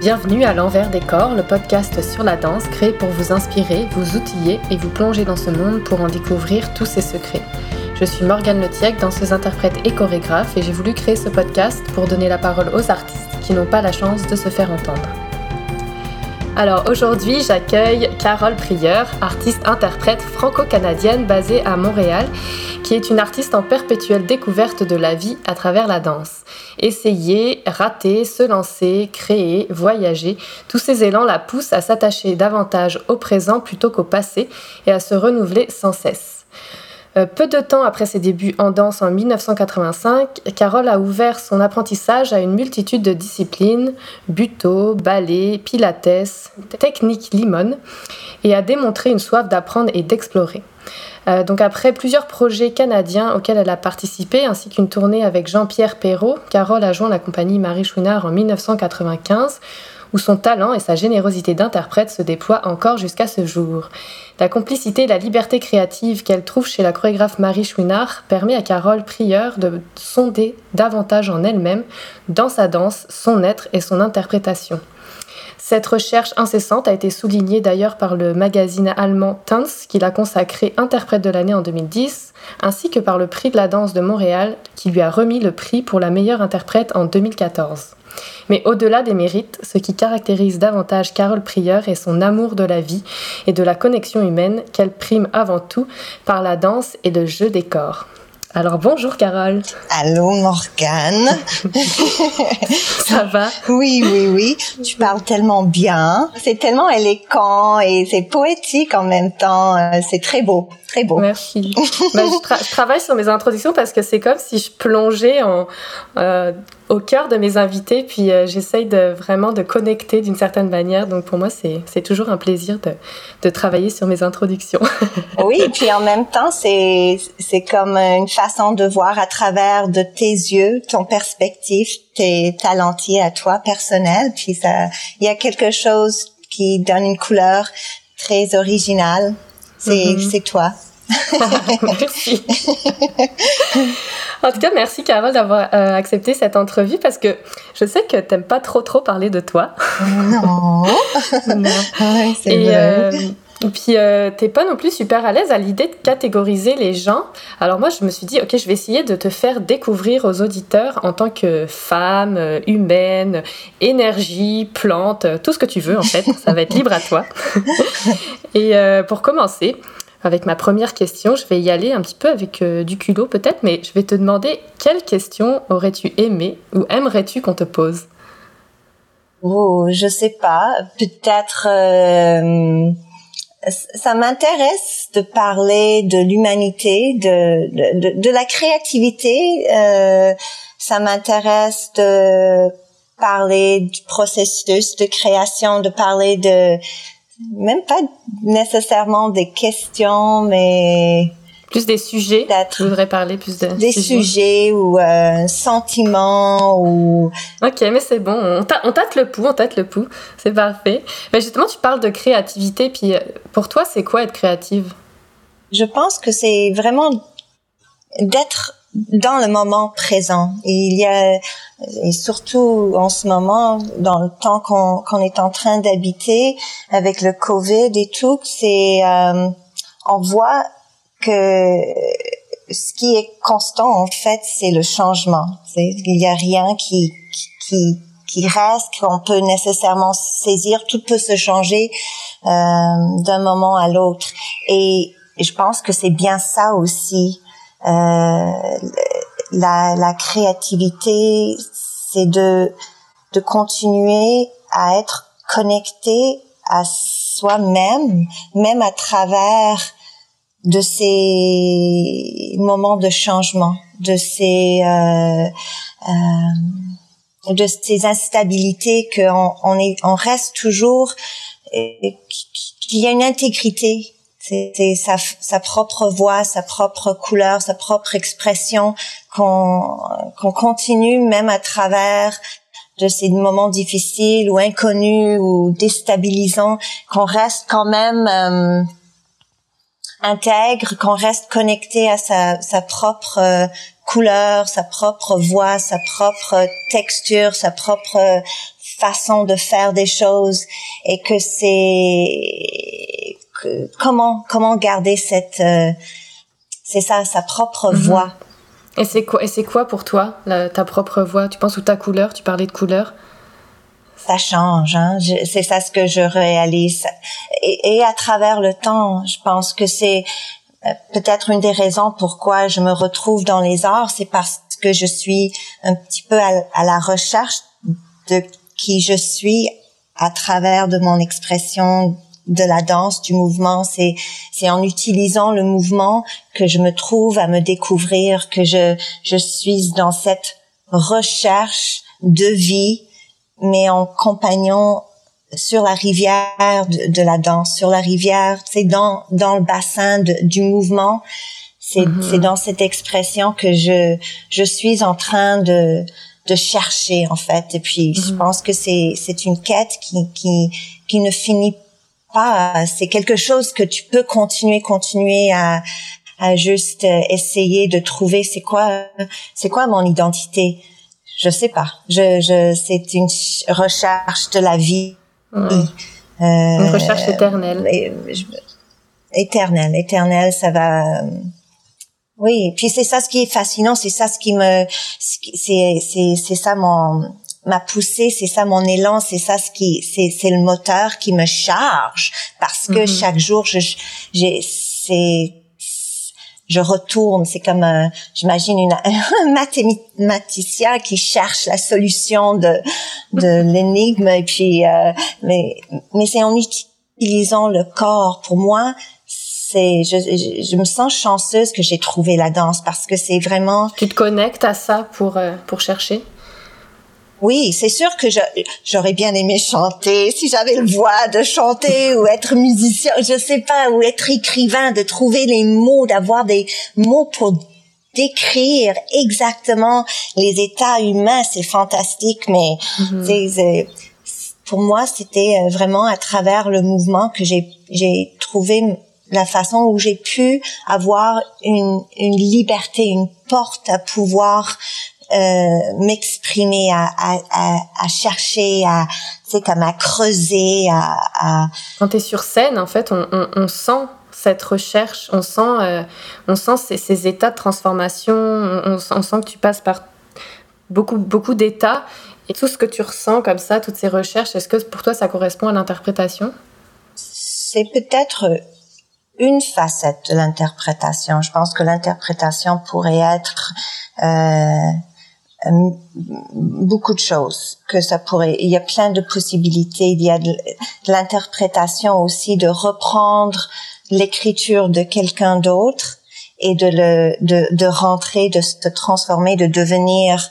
Bienvenue à l'envers des corps, le podcast sur la danse créé pour vous inspirer, vous outiller et vous plonger dans ce monde pour en découvrir tous ses secrets. Je suis Morgane Letiec, danseuse interprète et chorégraphe et j'ai voulu créer ce podcast pour donner la parole aux artistes qui n'ont pas la chance de se faire entendre. Alors aujourd'hui, j'accueille Carole Prieur, artiste-interprète franco-canadienne basée à Montréal, qui est une artiste en perpétuelle découverte de la vie à travers la danse. Essayer, rater, se lancer, créer, voyager, tous ces élans la poussent à s'attacher davantage au présent plutôt qu'au passé et à se renouveler sans cesse. Euh, peu de temps après ses débuts en danse en 1985, Carole a ouvert son apprentissage à une multitude de disciplines, buto, ballet, pilates, technique limone, et a démontré une soif d'apprendre et d'explorer. Euh, donc après plusieurs projets canadiens auxquels elle a participé, ainsi qu'une tournée avec Jean-Pierre Perrault, Carole a joint la compagnie Marie Chouinard en 1995 où son talent et sa générosité d'interprète se déploient encore jusqu'à ce jour. La complicité et la liberté créative qu'elle trouve chez la chorégraphe Marie Chouinard permet à Carole Prieur de sonder davantage en elle-même, dans sa danse, son être et son interprétation. Cette recherche incessante a été soulignée d'ailleurs par le magazine allemand Tanz, qui l'a consacré interprète de l'année en 2010, ainsi que par le prix de la danse de Montréal, qui lui a remis le prix pour la meilleure interprète en 2014. Mais au-delà des mérites, ce qui caractérise davantage Carole Prieur est son amour de la vie et de la connexion humaine qu'elle prime avant tout par la danse et le jeu des corps. Alors bonjour Carole. Allô Morgane. Ça va? Oui, oui, oui. Tu parles tellement bien. C'est tellement éloquent et c'est poétique en même temps. C'est très beau, très beau. Merci. Ben, je, travaille sur mes introductions parce que c'est comme si je plongeais en, euh, au cœur de mes invités, puis euh, j'essaye de vraiment de connecter d'une certaine manière. Donc pour moi, c'est toujours un plaisir de, de travailler sur mes introductions. oui, et puis en même temps, c'est comme une façon de voir à travers de tes yeux, ton perspective, tes talentiers à toi personnel. Puis ça, il y a quelque chose qui donne une couleur très originale. C'est mm-hmm. toi. Merci. En tout cas, merci Carole d'avoir euh, accepté cette entrevue parce que je sais que t'aimes pas trop trop parler de toi. Non. non. c'est vrai. Euh, et puis, euh, t'es pas non plus super à l'aise à l'idée de catégoriser les gens. Alors moi, je me suis dit, ok, je vais essayer de te faire découvrir aux auditeurs en tant que femme, euh, humaine, énergie, plante, tout ce que tu veux en fait. Ça va être libre à toi. Et pour commencer, avec ma première question. Je vais y aller un petit peu avec euh, du culot peut-être, mais je vais te demander quelle question aurais-tu aimé ou aimerais-tu qu'on te pose? Oh, je sais pas. Peut-être. Euh, ça m'intéresse de parler de l'humanité, de, de, de, la créativité. Euh, ça m'intéresse de parler du processus de création, de parler de même pas nécessairement des questions, mais plus des sujets. Tu voudrais parler plus de des sujets, ou euh, sentiments ou. Ok, mais c'est bon. On, tâte le pouls, on tâte le pouls. C'est parfait. Mais justement, tu parles de créativité. Puis euh, pour toi, c'est quoi être créative? Je pense que c'est vraiment d'être dans le moment présent. Et il y a, et surtout en ce moment, dans le temps qu'on est en train d'habiter avec le Covid et tout, c'est, euh, on voit que ce qui est constant en fait, c'est le changement. Il n'y a rien qui, qui, qui reste, qu'on peut nécessairement saisir. Tout peut se changer euh, d'un moment à l'autre. Et je pense que c'est bien ça aussi la, la créativité, c'est de, de continuer à être connecté à soi-même, même à travers de ces moments de changement, de ces euh, euh, de ces instabilités qu'on on est on reste toujours qu'il y a une intégrité c'est sa, sa, propre voix, sa propre couleur, sa propre expression qu'on qu'on continue même à travers de ces moments difficiles ou inconnus ou déstabilisants, qu'on reste quand même euh, intègre, qu'on reste connecté à sa, sa propre euh, couleur, sa propre voix, sa propre texture, sa propre façon de faire des choses et que c'est comment comment garder cette euh, c'est ça sa propre mm-hmm. voix? Et c'est quoi et c'est quoi pour toi ta propre voix? Tu penses ou ta couleur Tu parlais de couleur ça change. Hein? C'est ça ce que je réalise. Et, et, à travers le temps, je pense que c'est euh, peut-être une des raisons pourquoi je me retrouve dans les arts, c'est parce que je suis un petit peu à, à, la recherche de qui je suis à travers de mon expression de la danse, du mouvement. C'est c'est en utilisant le mouvement que je me trouve à me découvrir, que je je suis dans cette recherche de vie mais en compagnon sur la rivière de, la danse, sur la rivière, c'est dans dans le bassin du mouvement. C'est c'est dans cette expression que je je suis en train de de chercher en fait. Et puis je mm-hmm. pense que c'est c'est une quête qui qui qui ne finit pas. C'est quelque chose que tu peux continuer continuer à à juste essayer de trouver c'est quoi c'est quoi mon identité? Je sais pas. Je, je, c'est une recherche de la vie. Euh, une recherche éternelle. éternelle, éternelle, ça va. Euh, oui, puis c'est ça ce qui est fascinant, c'est ça ce qui me, c'est c'est c'est ça mon ma poussée, c'est ça mon élan, c'est ça ce qui, c'est c'est le moteur qui me charge parce que mm-hmm. chaque jour je j'ai c'est je retourne. C'est comme, j'imagine, une, un mathématicien qui cherche la solution de, de l'énigme. Et puis, euh, mais, mais c'est en utilisant le corps. Pour moi, c'est, je, je, me sens chanceuse que j'ai trouvé la danse parce que c'est vraiment. Tu te connectes à ça pour euh, pour chercher? Oui, c'est sûr que j'aurais bien aimé chanter, si j'avais le voix de chanter ou être musicien, je sais pas, ou être écrivain, de trouver les mots, d'avoir des mots pour décrire exactement les états humains, c'est fantastique, mais mm-hmm. pour moi, c'était euh, vraiment à travers le mouvement que j'ai trouvé la façon où j'ai pu avoir une, une liberté, une porte à pouvoir m'exprimer, à, à, à, à, chercher, à, sais, comme à creuser, à, à... Quand tu es sur scène, en fait, on, on, on sent cette recherche, on sent, euh, on sent ces, ces, états de transformation, on, on, sent que tu passes par beaucoup, beaucoup d'états. Et tout ce que tu ressens comme ça, toutes ces recherches, est-ce que pour toi ça correspond à l'interprétation? C'est peut-être une facette de l'interprétation. Je pense que l'interprétation pourrait être euh, euh, beaucoup de choses que ça pourrait il y a plein de possibilités. Il y a de, l'interprétation aussi de reprendre l'écriture de quelqu'un d'autre et de le de, de rentrer de se transformer de devenir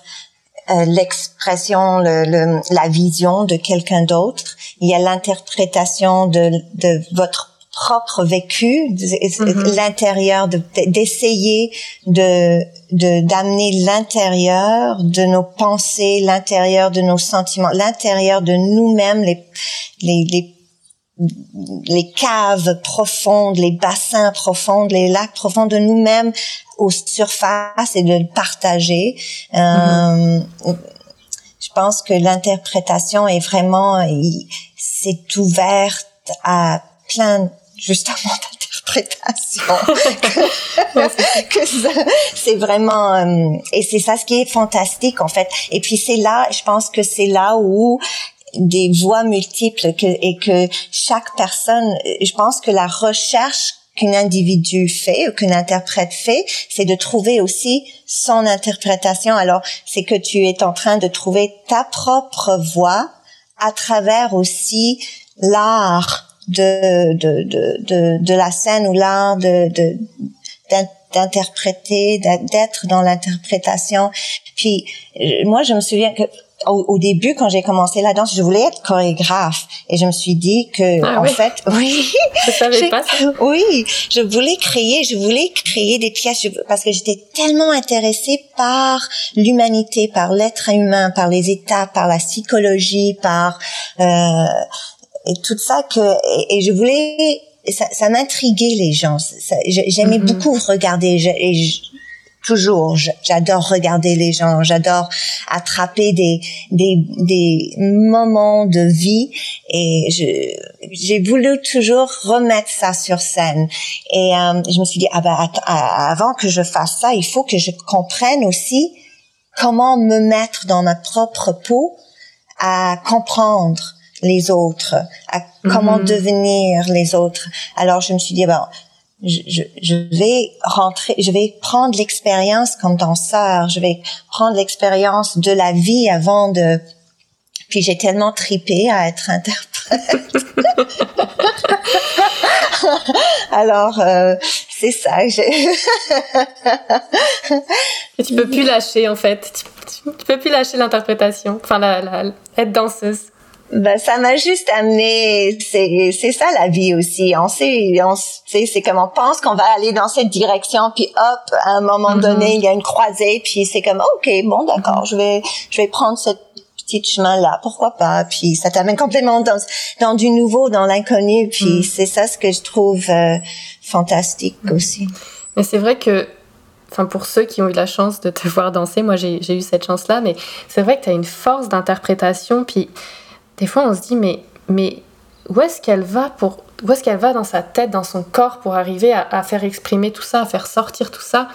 euh, l'expression le, le, la vision de quelqu'un d'autre. Il y a l'interprétation de, de votre propre vécu, mm-hmm. l'intérieur, d'essayer de d'amener l'intérieur de nos pensées, l'intérieur de nos sentiments, l'intérieur de nous-mêmes, les, les, les les caves profondes, les bassins profonds, les lacs profonds de nous-mêmes aux surfaces et de le partager. Euh, je pense que l'interprétation est vraiment, c'est ouverte à plein justement d'interprétation que, c'est vraiment euh, et c'est ça ce qui est fantastique en fait et puis c'est là je pense que c'est là où des voix multiples que, et que chaque personne je pense que la recherche qu'un individu fait ou qu'un interprète fait, c'est de trouver aussi son interprétation. Alors, c'est que tu es en train de trouver ta propre voix à travers aussi l'art de, de, de, de, de la scène ou l'art de, de, d'interpréter, d'être dans l'interprétation. Puis moi, je me souviens que au, début, quand j'ai commencé la danse, je voulais être chorégraphe et je me suis dit que ah en fait, oui, je savais pas ça. Oui, je voulais créer, je voulais créer des pièces parce que j'étais tellement intéressée par l'humanité, par l'être humain, par les états, par la psychologie, par euh, et tout ça que et, je voulais ça, ça m'intriguait les gens j'aimais mm-hmm. beaucoup regarder toujours. J'adore regarder les gens, j'adore attraper des, des, des moments de vie et j'ai voulu toujours remettre ça sur scène. Et euh, je me suis dit, ah ben, avant que je fasse ça, il faut que je comprenne aussi comment me mettre dans ma propre peau à comprendre les autres, à comment mhm. devenir les autres. Alors je me suis dit, bon, je, je, vais rentrer, je vais prendre l'expérience comme danseur, je vais prendre l'expérience de la vie avant de. Puis j'ai tellement tripé à être interprète. Alors euh, c'est ça. Et tu peux plus lâcher en fait. Tu, tu peux plus lâcher l'interprétation. Enfin, la, la, être danseuse. Ben, ça m'a juste amené, c'est, c'est ça la vie aussi. On sait, on sait, c'est comme on pense qu'on va aller dans cette direction, puis hop, à un moment mm-hmm. donné, il y a une croisée, puis c'est comme, ok, bon, d'accord, je vais, je vais prendre ce petit chemin-là, pourquoi pas, puis ça t'amène complètement dans, dans du nouveau, dans l'inconnu, puis mm. c'est ça ce que je trouve euh, fantastique mm. aussi. Mais c'est vrai que enfin pour ceux qui ont eu la chance de te voir danser, moi j'ai, j'ai eu cette chance-là, mais c'est vrai que tu as une force d'interprétation, puis des fois on se dit mais, mais où est-ce qu'elle va pour où est-ce qu'elle va dans sa tête, dans son corps pour arriver à, faire exprimer tout ça, à faire sortir tout ça?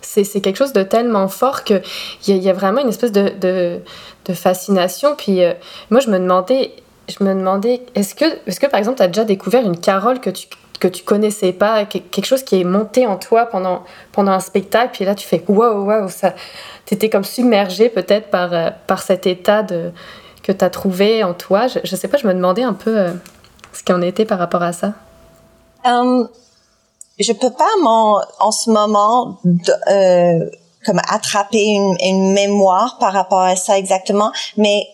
C'est, quelque chose de tellement fort qu'il y, a, y a vraiment une espèce de, de, fascination. Puis euh, moi, je me demandais, je me demandais est-ce que, est-ce que par exemple, tu as déjà découvert une Carole que tu, que tu connaissais pas, quelque chose qui est monté en toi pendant, pendant un spectacle, puis là, tu fais waouh, waouh, ça. Tu étais comme submergé peut-être par, euh, par cet état de que tu as trouvé en toi. Je, je sais pas, je me demandais un peu euh, ce qu'il en était par rapport à ça. Um, je peux pas en, en ce moment euh, comme attraper une, une, mémoire par rapport à ça exactement, mais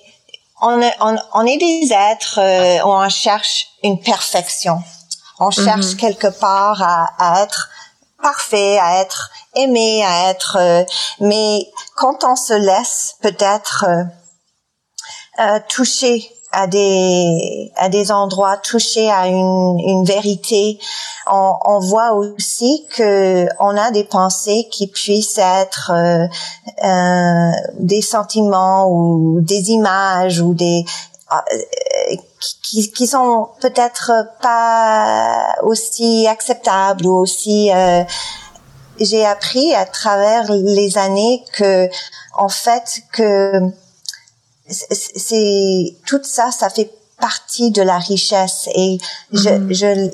on, on, on est des êtres, euh, on cherche une perfection. On cherche mm-hmm. quelque part à, à, être parfait, à être aimé, à être. Euh, mais quand on se laisse peut-être euh, toucher à des à des endroits, toucher à une, une vérité, on, on voit aussi que on a des pensées qui puissent être euh, euh, des sentiments ou des images ou des euh, qui, qui sont peut-être pas aussi acceptables ou aussi euh, j'ai appris à travers les années que en fait que c'est tout ça, ça fait partie de la richesse et je, mm-hmm. je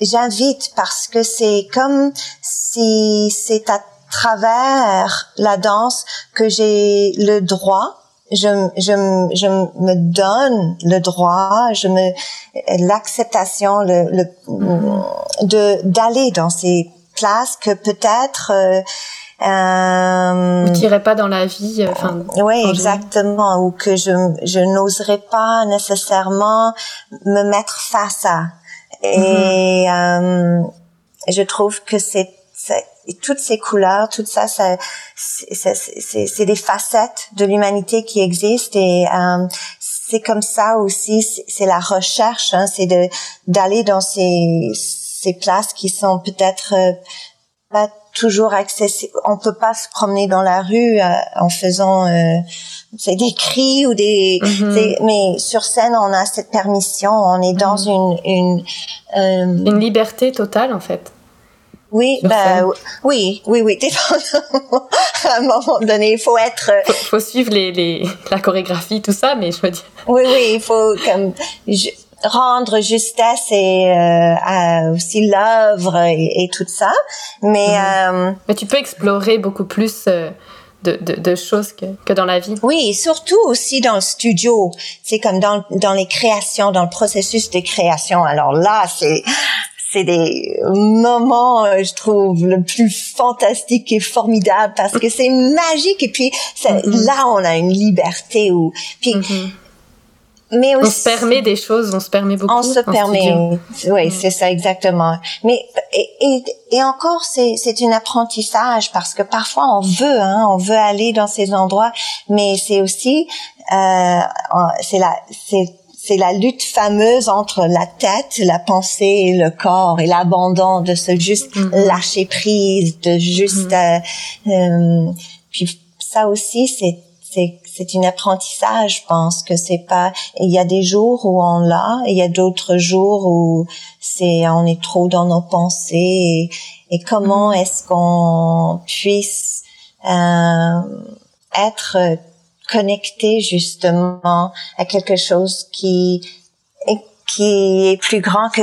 j'invite parce que c'est comme si c'est à travers la danse que j'ai le droit je, je, je me donne le droit, je me l'acceptation, le, le mm-hmm. de d'aller dans ces places que peut-être euh, euh, tirez pas dans la vie. Euh, enfin. oui, exactement. Ou que je je n'oserais pas nécessairement me mettre face à. Et mm-hmm. euh, je trouve que c'est toutes ces couleurs, tout ça, ça c'est des facettes de l'humanité qui existent et euh, c'est comme ça aussi, c'est la recherche, hein, c'est de d'aller dans ces ces places qui sont peut-être euh, pas toujours accessible. On peut pas se promener dans la rue euh, en faisant euh, c'est des cris ou des. Mm-hmm. Mais sur scène, on a cette permission. On est dans mm-hmm. une une euh, une liberté totale en fait. Oui, bah, oui, oui, oui. à un moment donné, il faut être. Faut, faut suivre les, les, la chorégraphie, tout ça, mais je veux dire. Oui, oui, il faut comme rendre justesse et euh, aussi l'œuvre et, tout ça. Mais, mhm. euh, Mais tu peux explorer beaucoup plus euh, de, de, de, choses que, que dans la vie. Oui, surtout aussi dans le studio. C'est comme dans, dans les créations, dans le processus de création. Alors là, c'est c'est des moments, euh, je trouve, le plus fantastique et formidable parce que c'est magique et puis mhm. là, on a une liberté où puis mhm mais aussi, on se permet des choses, on se permet beaucoup. On se permet, oui, mm. c'est ça exactement. Mais et, et, encore, c'est c'est un apprentissage parce que parfois on veut, hein, on veut aller dans ces endroits, mais c'est aussi euh, c'est la c'est c'est la lutte fameuse entre la tête, la pensée et le corps et l'abandon de se juste mm-hmm. lâcher prise, de juste mm-hmm. euh, euh, puis ça aussi c'est c'est c'est un apprentissage, je pense que c'est pas il y a des jours où on l'a, il y a d'autres jours où c'est on est trop dans nos pensées et, comment mm-hmm. est-ce qu'on puisse euh, être connecté justement à quelque chose qui qui est plus grand que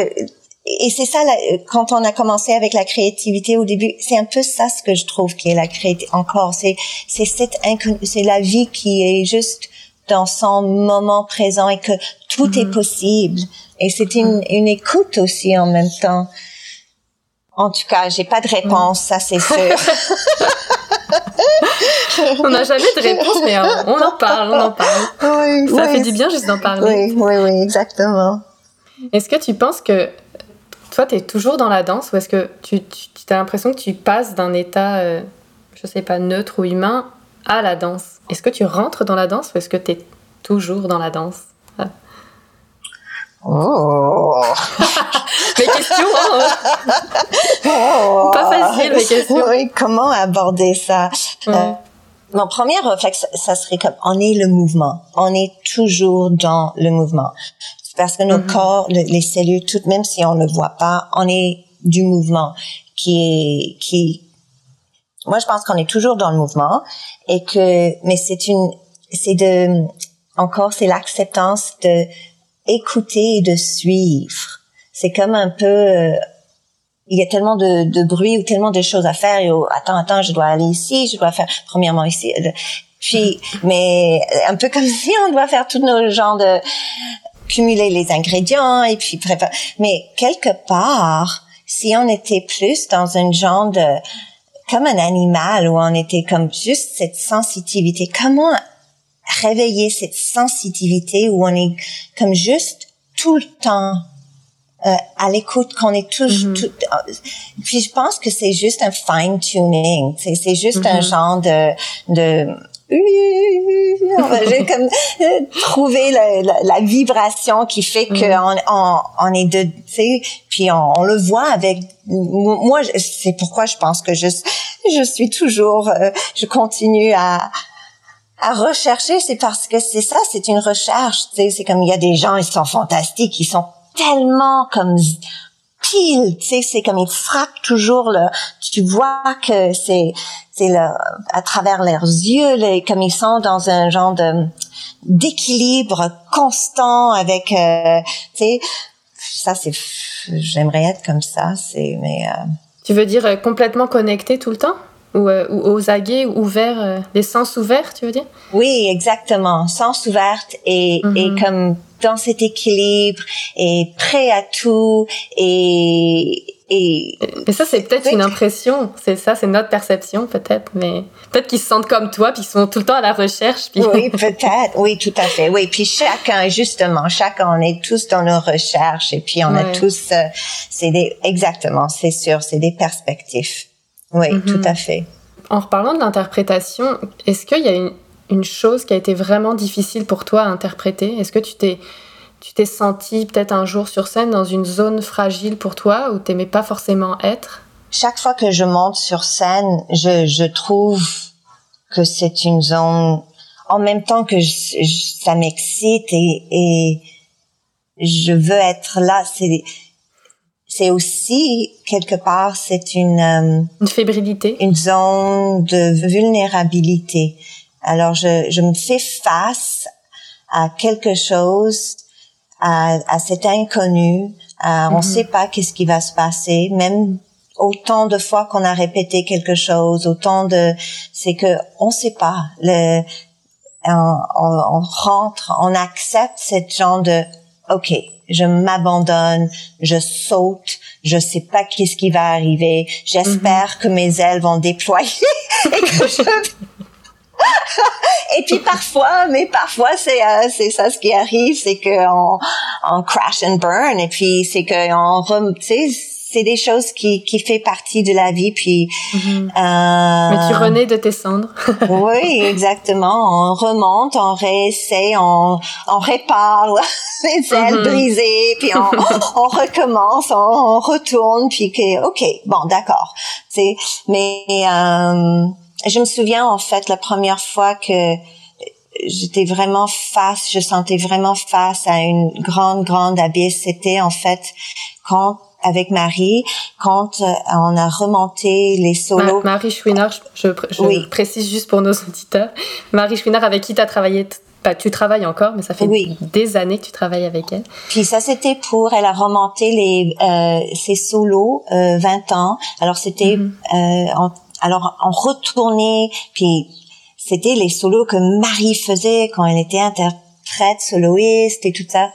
et c'est ça quand on a commencé avec la créativité au début c'est un peu ça ce que je trouve qui est la créativité encore c'est c'est cette c'est la vie qui est juste dans son moment présent et que tout est mm-hmm. possible et c'est une, une écoute aussi en même temps en tout cas j'ai pas de réponse ça c'est sûr on n'a jamais de réponse, mais on en parle, on en parle. ça fait du bien juste d'en parler. Oui, oui, oui, exactement. Est-ce que tu penses que toi, tu es toujours dans la danse ou est-ce que tu, tu as l'impression que tu passes d'un état, je euh, je sais pas, neutre ou humain à la danse? Est-ce que tu rentres dans la danse ou est-ce que tu es toujours dans la danse? Ah. Oh Mes questions oh. Pas facile, mes questions. Oui, comment aborder ça? Euh, Mon premier réflexe, ça serait comme on est le mouvement. On est toujours dans le mouvement. Parce que nos mm-hmm. corps, les cellules, toutes, même si on ne voit pas, on est du mouvement qui est, qui, moi je pense qu'on est toujours dans le mouvement et que, mais c'est une, c'est de, encore c'est l'acceptance de écouter et de suivre. C'est comme un peu, euh, il y a tellement de, de, bruit ou tellement de choses à faire. Et, oh, attends, attends, je dois aller ici, je dois faire premièrement ici. Euh, puis, mais un peu comme si on doit faire tous nos genres de cumuler les ingrédients et puis préparer. Mais quelque part, si on était plus dans un genre de comme un animal où on était comme juste cette sensibilité, comment réveiller cette sensibilité où on est comme juste tout le temps euh, à l'écoute qu'on est tous mm-hmm. tout, euh, puis je pense que c'est juste un fine tuning c'est c'est juste un mm-hmm. genre de de j'ai comme euh, trouvé la, la, la, vibration qui fait que mm-hmm. on, on, est de tu sais puis on, on, le voit avec moi c'est pourquoi je pense que je je suis toujours je continue à à rechercher, c'est parce que c'est ça, c'est une recherche. Tu sais, c'est comme il y a des gens, ils sont fantastiques, ils sont tellement comme tu sais, c'est comme ils frappent toujours le. Tu vois que c'est c'est le à travers leurs yeux, les, comme ils sont dans un genre de d'équilibre constant avec, euh, tu sais, ça c'est. J'aimerais être comme ça, c'est mais. Euh, tu veux dire euh, complètement connecté tout le temps? Ou, euh, ou aux aguets ouverts, euh, les sens ouverts, tu veux dire? Oui, exactement, sens ouverts et, et mhm. comme dans cet équilibre et prêt à tout et et mais ça c'est peut-être une impression, c'est ça, c'est notre perception peut-être, mais peut-être qu'ils se sentent comme toi puis ils sont tout le temps à la recherche. Puis... Oui, peut-être, oui, tout à fait, oui. Puis chacun, justement, chacun, on est tous dans nos recherches et puis on a tous, euh, c'est des, exactement, c'est sûr, c'est des perspectives. Oui, mhm. tout à fait. En reparlant de l'interprétation, est-ce qu'il y a une, une, chose qui a été vraiment difficile pour toi à interpréter? Est-ce que tu t'es tu t'es senti peut-être un jour sur scène dans une zone fragile pour toi où t'aimais pas forcément être? Chaque fois que je monte sur scène, je, je trouve que c'est une zone en même temps que ça m'excite et, et je veux être là. C'est c'est aussi quelque part c'est une euh, une fébrilité, une zone de vulnérabilité. Alors je je me fais face à quelque chose, à, à cet inconnu. À, On ne mhm. sait pas qu'est-ce qui va se passer, même autant de fois qu'on a répété quelque chose, autant de, c'est que on sait pas. Le, on, on, on rentre, on accepte cette genre de, ok, je m'abandonne, je saute, je sais pas qu'est-ce qui va arriver. J'espère mhm. que mes ailes vont déployer et que je et puis parfois, mais parfois c'est euh, c'est ça ce qui arrive, c'est que on, on crash and burn et puis c'est que on tu sais c'est des choses qui qui fait partie de la vie. Puis. Mhm. Euh, Mais tu renais de tes cendres. oui, exactement. On remonte, on réessaye, on on répare les ailes mhm. brisées, puis on, on recommence, on, retourne, puis que ok, bon, d'accord. C'est mais euh, je me souviens en fait la première fois que j'étais vraiment face, je sentais vraiment face à une grande, grande abysse. C'était en fait quand avec Marie, quand euh, on a remonté les solos. Marie Chouinard, je, précise juste pour nos auditeurs. Marie Chouinard, avec qui tu as travaillé bah, tu travailles encore, mais ça fait des années que tu travailles avec elle. Puis ça, c'était pour, elle a remonté les euh, ses solos euh, 20 ans. Alors c'était, mhm. euh, alors on retournait, puis c'était les solos que Marie faisait quand elle était interprète, soloiste et tout ça.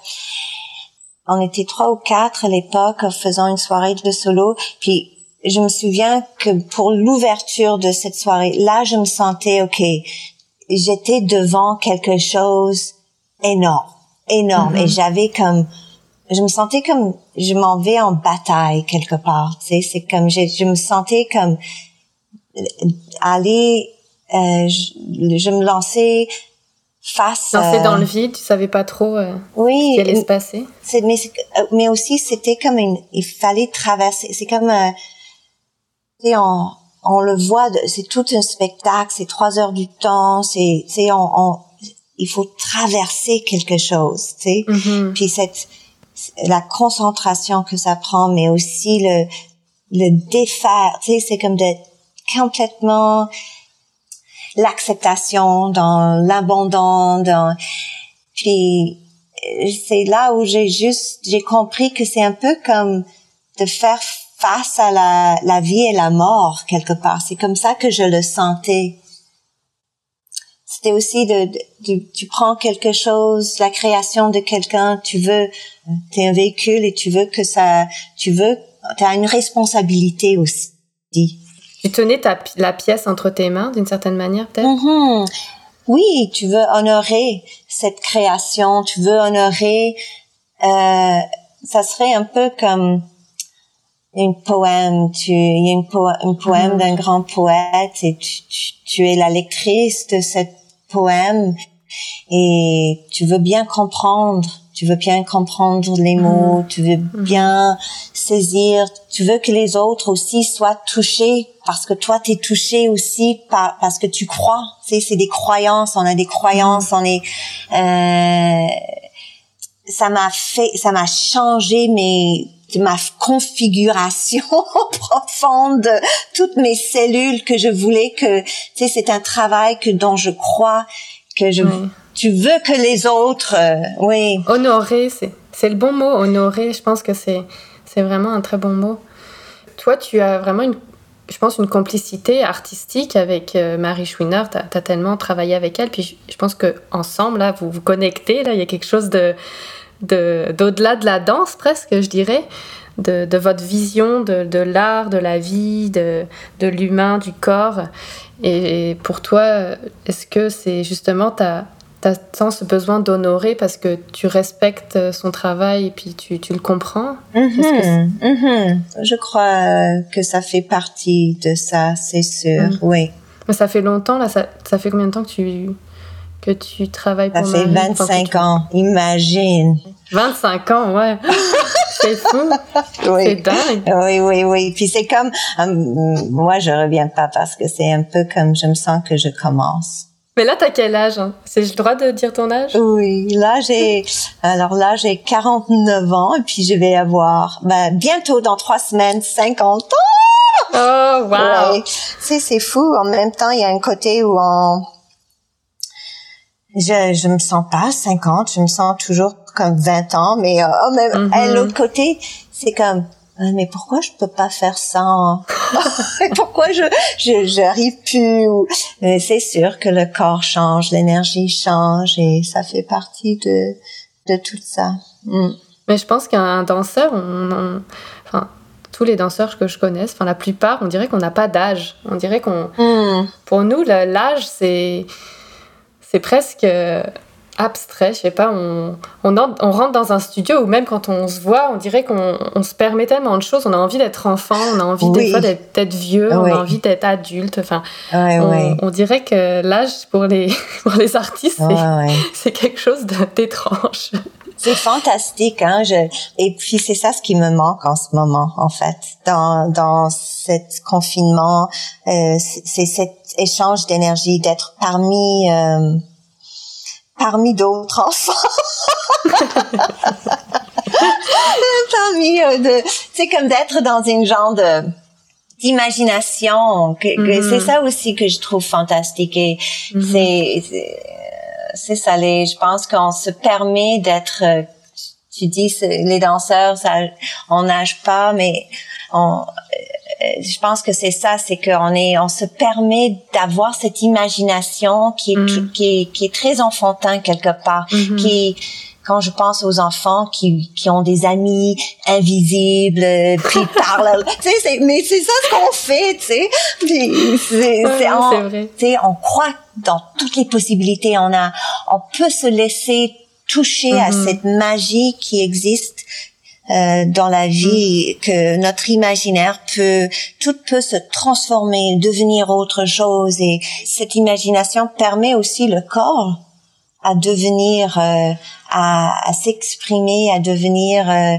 On était trois ou quatre à l'époque faisant une soirée de solo. Puis je me souviens que pour l'ouverture de cette soirée, là, je me sentais, OK, j'étais devant quelque chose énorme, énorme. Et mm-hmm. j'avais comme, je me sentais comme, je m'en vais en bataille quelque part. Tu sais, c'est comme, je, je me sentais comme aller euh, je, je, me lançais face. Lancer dans le vide, tu savais pas trop euh, oui, ce qui allait se passer. Mais, euh, mais aussi, c'était comme une, il fallait traverser. C'est comme, euh, tu sais, on, on le voit, c'est tout un spectacle, c'est trois heures du temps, c'est, c'est, on, on, il faut traverser quelque chose, tu sais. Mm-hmm. Puis cette, la concentration que ça prend, mais aussi le, le défaire, tu sais, c'est comme de complètement l'acceptation, dans l'abandon, dans puis euh, c'est là où j'ai juste j'ai compris que c'est un peu comme de faire face à la, la vie et la mort quelque part. C'est comme ça que je le sentais. C'était aussi de, de, tu prends quelque chose, la création de quelqu'un, tu veux, t'es un véhicule et tu veux que ça, tu veux, t'as une responsabilité aussi. Tu tenais ta, la pièce entre tes mains d'une certaine manière, peut-être? Mm-hmm. Oui, tu veux honorer cette création, tu veux honorer. Euh, ça serait un peu comme un poème. Tu, il y a une un poème mm-hmm. d'un grand poète et tu, tu, es la lectrice de ce poème et tu veux bien comprendre tu veux bien comprendre les mm. mots, tu veux mm. bien saisir, tu veux que les autres aussi soient touchés parce que toi t'es touché aussi par parce que tu crois. Tu sais, c'est des croyances, on a des croyances, on est. Euh, ça m'a fait, ça m'a changé mais ma configuration profonde, toutes mes cellules que je voulais que, tu sais, c'est un travail que dont je crois que je tu veux que les autres, euh, oui. Honorer, c'est le bon mot. Honorer, je pense que c'est vraiment un très bon mot. Toi, tu as vraiment une je pense, une complicité artistique avec euh, Marie Chouinard. Tu as, tellement travaillé avec elle. Puis je, pense que ensemble, là, vous vous connectez. Là, il y a quelque chose de d'au-delà de, la danse, presque, je dirais. De, de votre vision de, de l'art, de la vie, de, l'humain, du corps. Et pour toi, est-ce que c'est justement ta, tu as ce besoin d'honorer parce que tu respectes son travail et puis tu, tu le comprends mm-hmm. Mm-hmm. Je crois que ça fait partie de ça, c'est sûr, mm. oui. Mais ça fait longtemps, là, ça, ça, fait combien de temps que tu, que tu travailles pour Ça fait 25 ans, imagine. 25 ans, ouais. c'est fou. Oui. C'est dingue. Oui, oui, oui. Puis c'est comme, euh, moi, je reviens pas parce que c'est un peu comme je me sens que je commence. Mais là, t'as quel âge hein? C'est le droit de dire ton âge? Oui, là j'ai alors là j'ai 49 ans et puis je vais avoir ben, bientôt dans trois semaines 50 ans. Oh wow. C'est c'est fou. En même temps, il y a un côté où on je je me sens pas 50, je me sens toujours comme 20 ans, mais euh, oh, même mm-hmm. l'autre côté, c'est comme mais pourquoi je peux pas faire ça Pourquoi je je j'arrive plus Mais c'est sûr que le corps change, l'énergie change et ça fait partie de de tout ça. Mm. Mais je pense qu'un danseur, on, enfin tous les danseurs que je connaisse, enfin la plupart, on dirait qu'on n'a pas d'âge. On dirait qu'on, mm. pour nous, l'âge c'est c'est presque abstrait, je sais pas, on, on, on, rentre dans un studio où même quand on se voit, on dirait qu'on on se permet tellement de choses, on a envie d'être enfant, on a envie des fois d'être vieux, on a envie d'être adulte, enfin, on, on, dirait que l'âge pour les, pour les artistes, c'est quelque chose d'étrange. C'est fantastique, hein. Je, et puis c'est ça ce qui me manque en ce moment, en fait, dans dans cet confinement, euh, c'est cet échange d'énergie, d'être parmi euh, parmi d'autres enfants. parmi euh, de, c'est comme d'être dans une genre de d'imagination. Que, mm-hmm. C'est ça aussi que je trouve fantastique. Et mm-hmm. c'est c'est ça. Les, je pense qu'on se permet d'être. Euh, tu dis les danseurs, ça, on nage pas, mais on. Euh, je pense que c'est ça, c'est qu'on est, on se permet d'avoir cette imagination qui est, mm. qui, est, qui est très enfantin quelque part, mm-hmm. qui quand je pense aux enfants qui, qui ont des amis invisibles, puis parlent, tu sais, mais c'est ça ce qu'on fait, tu sais. c'est, ouais, c'est, on, on croit dans toutes les possibilités. On a, on peut se laisser toucher à mm-hmm. cette magie qui existe euh, dans la vie, mm. que notre imaginaire peut, tout peut se transformer, devenir autre chose, et cette imagination permet aussi le corps à devenir, euh, à, à s'exprimer, à devenir euh,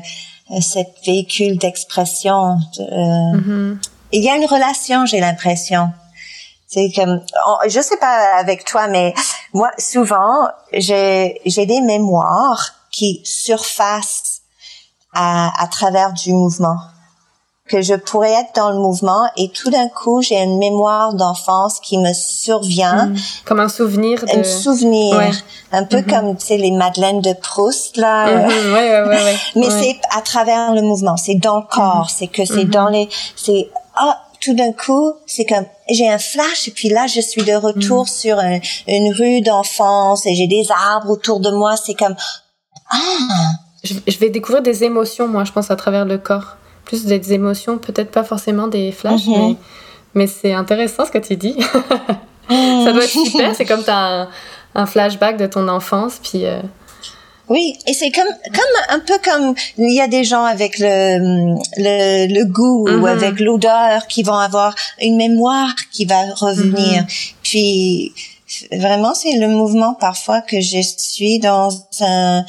cette véhicule d'expression. Euh, mm-hmm. Il y a une relation, j'ai l'impression. C'est comme, je sais pas avec toi, mais moi souvent j'ai j'ai des mémoires qui surfacent à, à travers du mouvement. Que je pourrais être dans le mouvement et tout d'un coup j'ai une mémoire d'enfance qui me survient. Hmm. comme un souvenir de... un souvenir un peu mm-hmm. comme tu sais les madeleines de Proust là. Mm-hmm. ouais, ouais, ouais, mais c'est à travers le mouvement. C'est dans le corps. C'est que c'est dans les c'est ah tout d'un coup c'est comme j'ai un flash et puis là je suis de retour sur une rue d'enfance et j'ai des arbres autour de moi. C'est comme ah je vais découvrir des émotions moi je pense à travers le corps plus des émotions, peut-être pas forcément des flashs, mhm. mais, mais c'est intéressant ce que tu dis. ça doit être super, c'est comme tu as un, flashback de ton enfance, puis... Euh, oui, et c'est comme, comme un peu comme il y a des gens avec le, le, le goût ou mhm. avec l'odeur qui vont avoir une mémoire qui va revenir. Mhm. Puis vraiment, c'est le mouvement parfois que je suis dans un,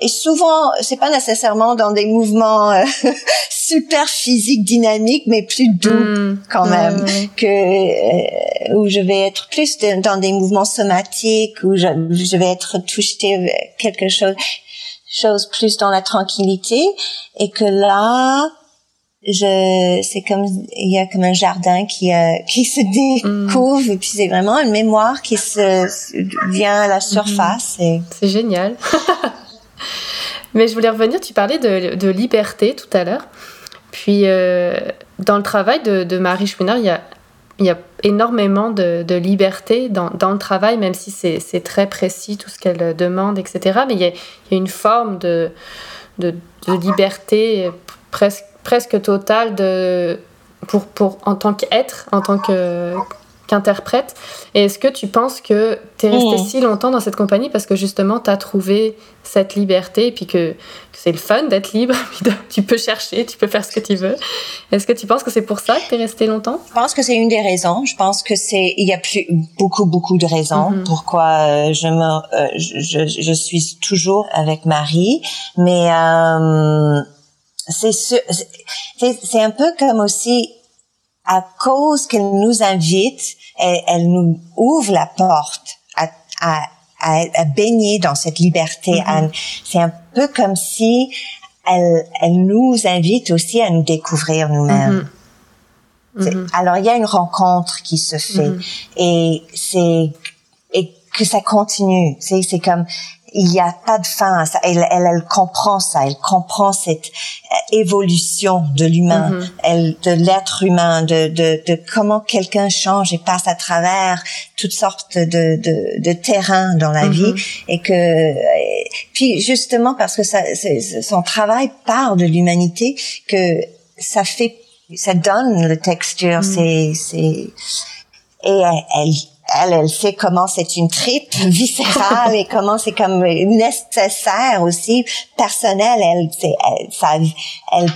et souvent, c'est pas nécessairement dans des mouvements euh, super physiques, dynamiques, mais plus doux hmm. quand même, que euh, où je vais être plus dans des mouvements somatiques, où je, je vais être touchée quelque chose, chose plus dans la tranquillité, et que là, je c'est comme il y a comme un jardin qui euh, qui se découvre et puis c'est vraiment une mémoire qui se vient à la surface et c'est génial Mais je voulais revenir, tu parlais de, liberté tout à l'heure. Puis, euh, dans le travail de, Marie Chouinard, il y a, énormément de, liberté dans, le travail, même si c'est très précis tout ce qu'elle demande, etc. Mais il y a, une forme de, liberté presque, totale pour, en tant qu'être, en tant que, qu'interprète. Et est-ce que tu penses que tu es resté si longtemps dans cette compagnie parce que justement tu as trouvé cette liberté et puis que, c'est le fun d'être libre, tu peux chercher, tu peux faire ce que tu veux. Est-ce que tu penses que c'est pour ça que tu es resté longtemps? Je pense que c'est une des raisons. Je pense que c'est il y a plus beaucoup beaucoup de raisons mm-hmm. pourquoi euh, je me euh, je, je, suis toujours avec Marie, mais euh, c'est c'est un peu comme aussi à cause qu'elle nous invite, elle, elle, nous ouvre la porte à, à, à, baigner dans cette liberté. Mm-hmm. C'est un peu comme si elle, elle nous invite aussi à nous découvrir nous-mêmes. Mm-hmm. Mm-hmm. Alors il y a une rencontre qui se fait et c'est et que ça continue. C'est c'est comme il n'y a pas de fin à ça. Elle, elle, elle, comprend ça. Elle comprend cette euh, évolution de l'humain, mm-hmm. elle, de l'être humain, de, de, de comment quelqu'un change et passe à travers toutes sortes de, de, de terrains dans la vie mm-hmm. et que puis justement parce que ça, son travail part de l'humanité que ça fait, ça donne le texture. Mm. C'est, c'est et elle, elle, elle sait comment c'est une tripe viscérale et comment c'est comme nécessaire aussi personnel. Elle, elle, ça, elle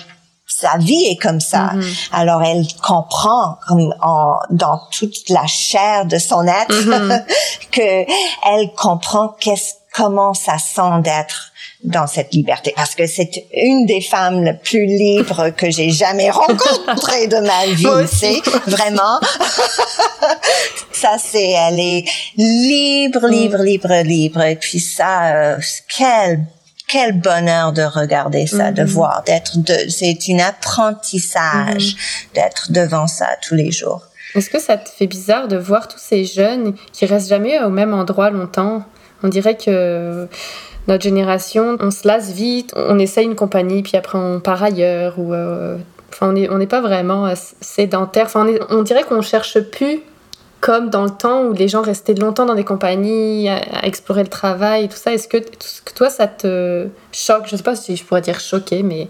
sa vie est comme ça. Mm-hmm. Alors elle comprend comme en, dans toute la chair de son être mm-hmm. que elle comprend qu'est-ce comment ça sent d'être dans cette liberté. Parce que c'est une des femmes les plus libres que j'ai jamais rencontrées de ma vie c'est vraiment. Ça c'est elle est libre libre libre libre. Et puis ça euh, quel quel bonheur de regarder ça, de mhm. voir, d'être de, c'est un apprentissage mhm. d'être devant ça tous les jours. Est-ce que ça te fait bizarre de voir tous ces jeunes qui restent jamais au même endroit longtemps? On dirait que notre génération, on se lasse vite, on essaye une compagnie, puis après on part ailleurs, ou euh, enfin on n'est on pas vraiment euh, sédentaire. Enfin, on, on dirait qu'on cherche plus comme dans le temps où les gens restaient longtemps dans des compagnies, à, explorer le travail et tout ça. Est-ce que, toi, ça te choque? Je ne sais pas si je pourrais dire choqué, mais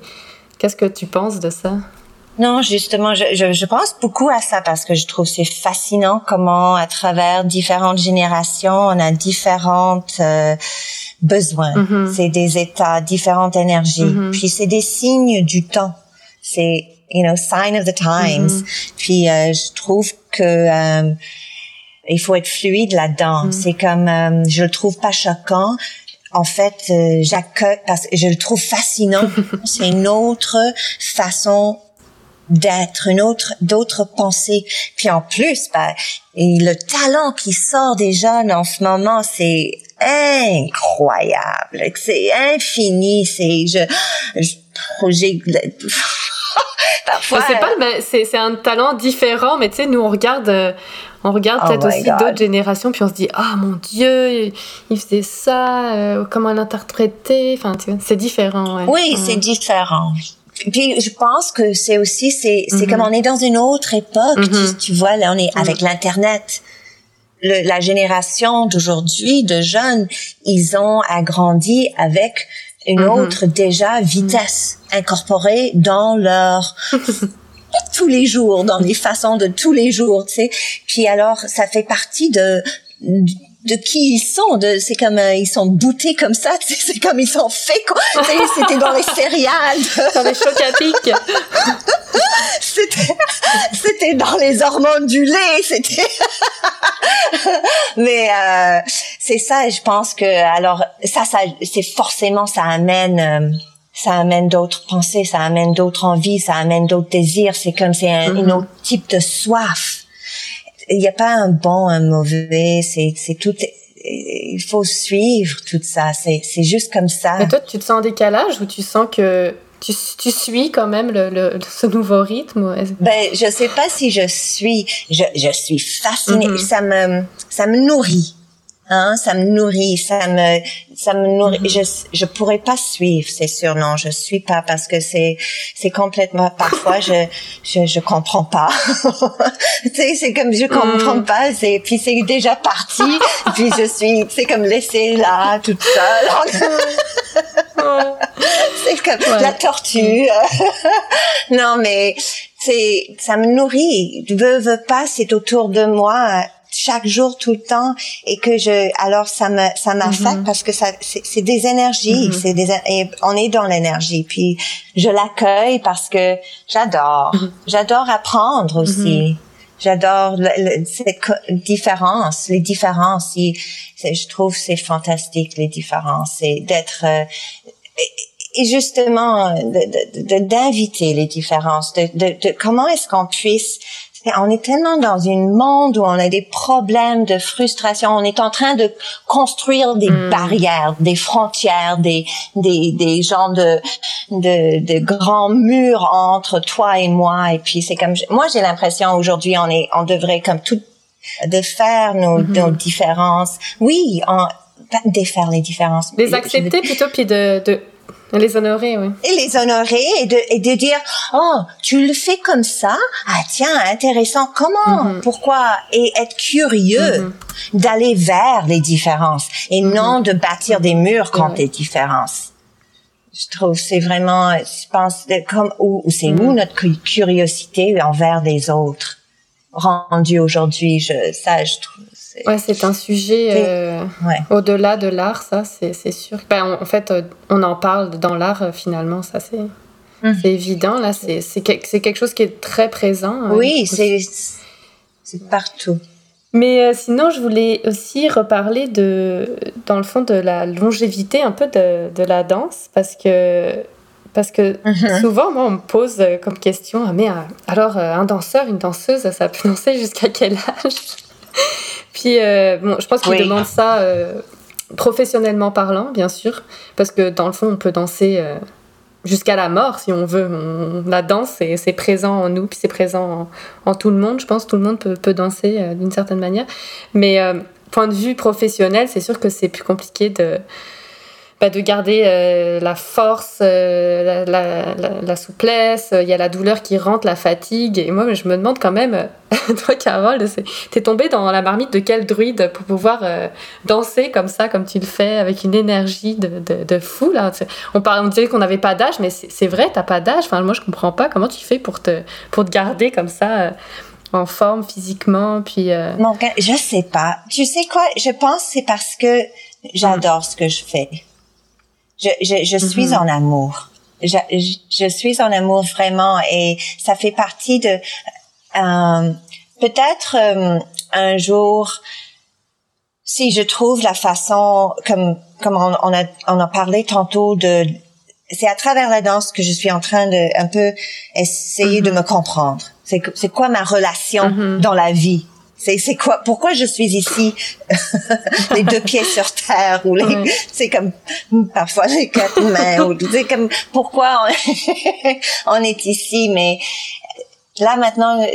qu'est-ce que tu penses de ça? Non, justement, je, je, pense beaucoup à ça parce que je trouve c'est fascinant comment, à travers différentes générations, on a différentes euh, besoins. Mm-hmm. C'est des états, différentes énergies. Mm-hmm. Puis c'est des signes du temps. C'est you know, sign of the times. Mm-hmm. Puis euh, je trouve que euh, il faut être fluide là-dedans. Mm. C'est comme, euh, je le trouve pas choquant. En fait, euh, j'accueille parce que je le trouve fascinant. C'est une autre façon d'être, une autre, d'autres pensées. Puis en plus, ben, et le talent qui sort des jeunes en ce moment, c'est incroyable. C'est infini. C'est, je, je Parfois. C'est pas, c'est un talent différent, mais tu sais, nous on regarde, on regarde oh peut-être aussi d'autres générations, puis on se dit, ah mon Dieu, il faisait ça, euh, comment l'interpréter, enfin, c'est différent. Ouais. Oui, c'est différent. Puis je pense que c'est aussi, c'est c'est comme mhm. on est dans une autre époque, mhm. tu, vois, là on est avec mhm. l'internet. la génération d'aujourd'hui de jeunes, ils ont agrandi avec une mm-hmm. autre déjà vitesse incorporée dans leur tous les jours, dans les façons de tous les jours, tu sais. Puis alors, ça fait partie de de qui ils sont de c'est comme euh, ils sont boutés comme ça c'est comme ils sont faits c'était dans les céréales. Dans les chocs à pic. C'était c'était dans les hormones du lait c'était mais euh, c'est ça je pense que alors ça ça c'est forcément ça amène euh, ça amène d'autres pensées ça amène d'autres envies ça amène d'autres désirs c'est comme c'est un, mm-hmm. autre type de soif il n'y a pas un bon, un mauvais, c'est, c'est tout, il faut suivre tout ça, c'est, c'est juste comme ça. Mais toi, tu te sens en décalage ou tu sens que tu, tu suis quand même le, le, ce nouveau rythme Ben, je sais pas si je suis, je, je suis fascinée, mm-hmm. ça me, ça me nourrit. Hein, ça me nourrit, ça me, ça me nourrit. Mm-hmm. Je, je pourrais pas suivre, c'est sûr, non, je suis pas parce que c'est, c'est complètement. Parfois, je, je, je comprends pas. tu sais, c'est comme je comprends mm. pas. C'est puis c'est déjà parti. puis je suis, c'est comme laissée là, toute seule. c'est comme la tortue. non, mais c'est, ça me nourrit. Veux, veux pas, c'est autour de moi chaque jour tout le temps et que je alors ça me ça m'affecte mhm. parce que ça c'est des énergies mhm. c'est des et on est dans l'énergie puis je l'accueille parce que j'adore mhm. j'adore apprendre aussi j'adore cette différence les différences je trouve c'est fantastique les différences et d'être euh, et justement d'inviter les différences de, de, de comment est-ce qu'on puisse on est tellement dans une monde où on a des problèmes de frustration. On est en train de construire des hmm. barrières, des frontières, des des des genres de de, de grands murs entre toi et moi. Et puis c'est comme moi j'ai l'impression aujourd'hui on est on devrait comme tout de faire nos, hmm. nos différences. Oui, on, défaire les différences. Les accepter plutôt puis de, de les honorer, oui. Et les honorer et de, et de dire, oh, tu le fais comme ça, ah tiens, intéressant, comment, mm-hmm. pourquoi, et être curieux mm-hmm. d'aller vers les différences et mm-hmm. non de bâtir des murs contre les différences. Je trouve c'est vraiment, je pense, comme où, c'est où notre curiosité envers les autres rendue aujourd'hui. Je, ça, je trouve, Ouais, c'est un sujet euh, au-delà de l'art, ça, c'est sûr. Ben, en fait, euh, on en parle dans l'art, euh, finalement, ça, c'est hum. évident. Là, c'est quelque chose qui est très présent. Oui, c'est partout. Mais sinon, je voulais aussi reparler de, dans le fond, de la longévité un peu de, de la danse, parce que parce que mhm. souvent, moi, on me pose comme question, ah, mais alors, un danseur, une danseuse, ça peut danser jusqu'à quel âge? Puis, euh, bon, je pense qu'il demande ça euh, professionnellement parlant, bien sûr, parce que dans le fond, on peut danser euh, jusqu'à la mort si on veut. la danse, c'est présent en nous, puis c'est présent en, tout le monde. Je pense que tout le monde peut, peut danser d'une certaine manière. Mais point de vue professionnel, c'est sûr que c'est plus compliqué de bah, de garder euh, la force, euh, la, souplesse, il y a la douleur qui rentre, la fatigue. Et moi, je me demande quand même, toi, Carole, t'es tombée dans la marmite de quel druide pour pouvoir euh, danser comme ça, comme tu le fais, avec une énergie de, de, fou. Là? On, parlait, on disait qu'on n'avait pas d'âge, mais c'est vrai, t'as pas d'âge. Enfin, moi, je comprends pas comment tu fais pour te, pour te garder comme ça en forme physiquement puis je sais pas tu sais quoi? Je pense c'est parce que j'adore ce que je fais je, je, je suis mm-hmm. en amour. Je, je, suis en amour vraiment et ça fait partie de euh, peut-être euh, un jour si je trouve la façon comme comme on, on, a on a parlé tantôt de c'est à travers la danse que je suis en train de un peu essayer de mm-hmm. me comprendre. C'est c'est quoi ma relation mm-hmm. dans la vie? C'est c'est quoi pourquoi je suis ici? Les deux pieds sur terre ou les c'est comme parfois les quatre mains ou c'est comme pourquoi on, est ici? Mais là maintenant